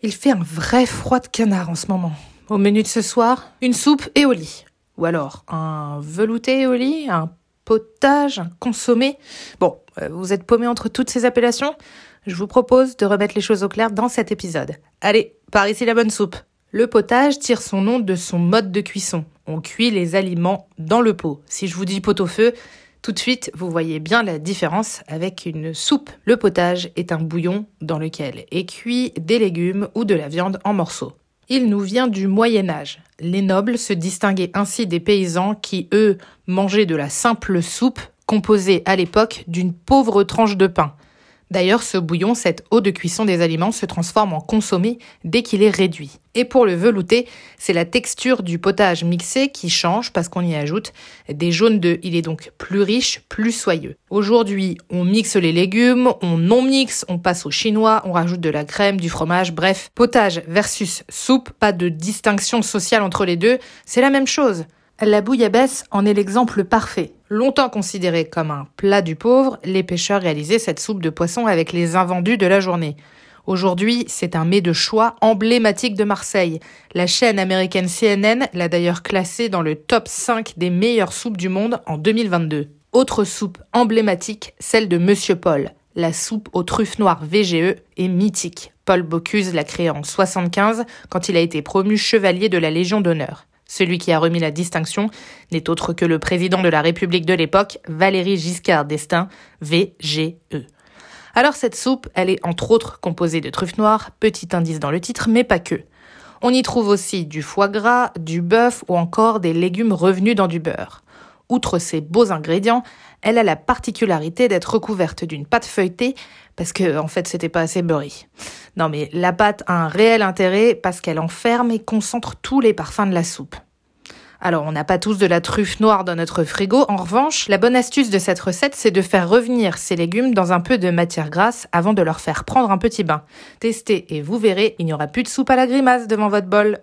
Il fait un vrai froid de canard en ce moment. Au menu de ce soir, une soupe et. Ou alors un velouté au lit, un potage, un consommé. Bon, euh, vous êtes paumé entre toutes ces appellations Je vous propose de remettre les choses au clair dans cet épisode. Allez, par ici la bonne soupe. Le potage tire son nom de son mode de cuisson. On cuit les aliments dans le pot. Si je vous dis pot au feu, tout de suite, vous voyez bien la différence avec une soupe. Le potage est un bouillon dans lequel est cuit des légumes ou de la viande en morceaux. Il nous vient du Moyen Âge. Les nobles se distinguaient ainsi des paysans qui, eux, mangeaient de la simple soupe composée à l'époque d'une pauvre tranche de pain. D'ailleurs, ce bouillon, cette eau de cuisson des aliments, se transforme en consommé dès qu'il est réduit. Et pour le velouté, c'est la texture du potage mixé qui change parce qu'on y ajoute des jaunes d'œufs. Il est donc plus riche, plus soyeux. Aujourd'hui, on mixe les légumes, on non mixe, on passe au chinois, on rajoute de la crème, du fromage, bref, potage versus soupe, pas de distinction sociale entre les deux, c'est la même chose. La bouillabaisse en est l'exemple parfait. Longtemps considérée comme un plat du pauvre, les pêcheurs réalisaient cette soupe de poisson avec les invendus de la journée. Aujourd'hui, c'est un mets de choix emblématique de Marseille. La chaîne américaine CNN l'a d'ailleurs classé dans le top 5 des meilleures soupes du monde en 2022. Autre soupe emblématique, celle de Monsieur Paul. La soupe aux truffes noires VGE est mythique. Paul Bocuse l'a créée en 75 quand il a été promu chevalier de la Légion d'honneur. Celui qui a remis la distinction n'est autre que le président de la République de l'époque, Valéry Giscard d'Estaing, VGE. Alors cette soupe, elle est entre autres composée de truffes noires, petit indice dans le titre, mais pas que. On y trouve aussi du foie gras, du bœuf ou encore des légumes revenus dans du beurre. Outre ces beaux ingrédients, elle a la particularité d'être recouverte d'une pâte feuilletée parce que en fait c'était pas assez beurré. Non mais la pâte a un réel intérêt parce qu'elle enferme et concentre tous les parfums de la soupe. Alors, on n'a pas tous de la truffe noire dans notre frigo. En revanche, la bonne astuce de cette recette, c'est de faire revenir ces légumes dans un peu de matière grasse avant de leur faire prendre un petit bain. Testez et vous verrez, il n'y aura plus de soupe à la grimace devant votre bol.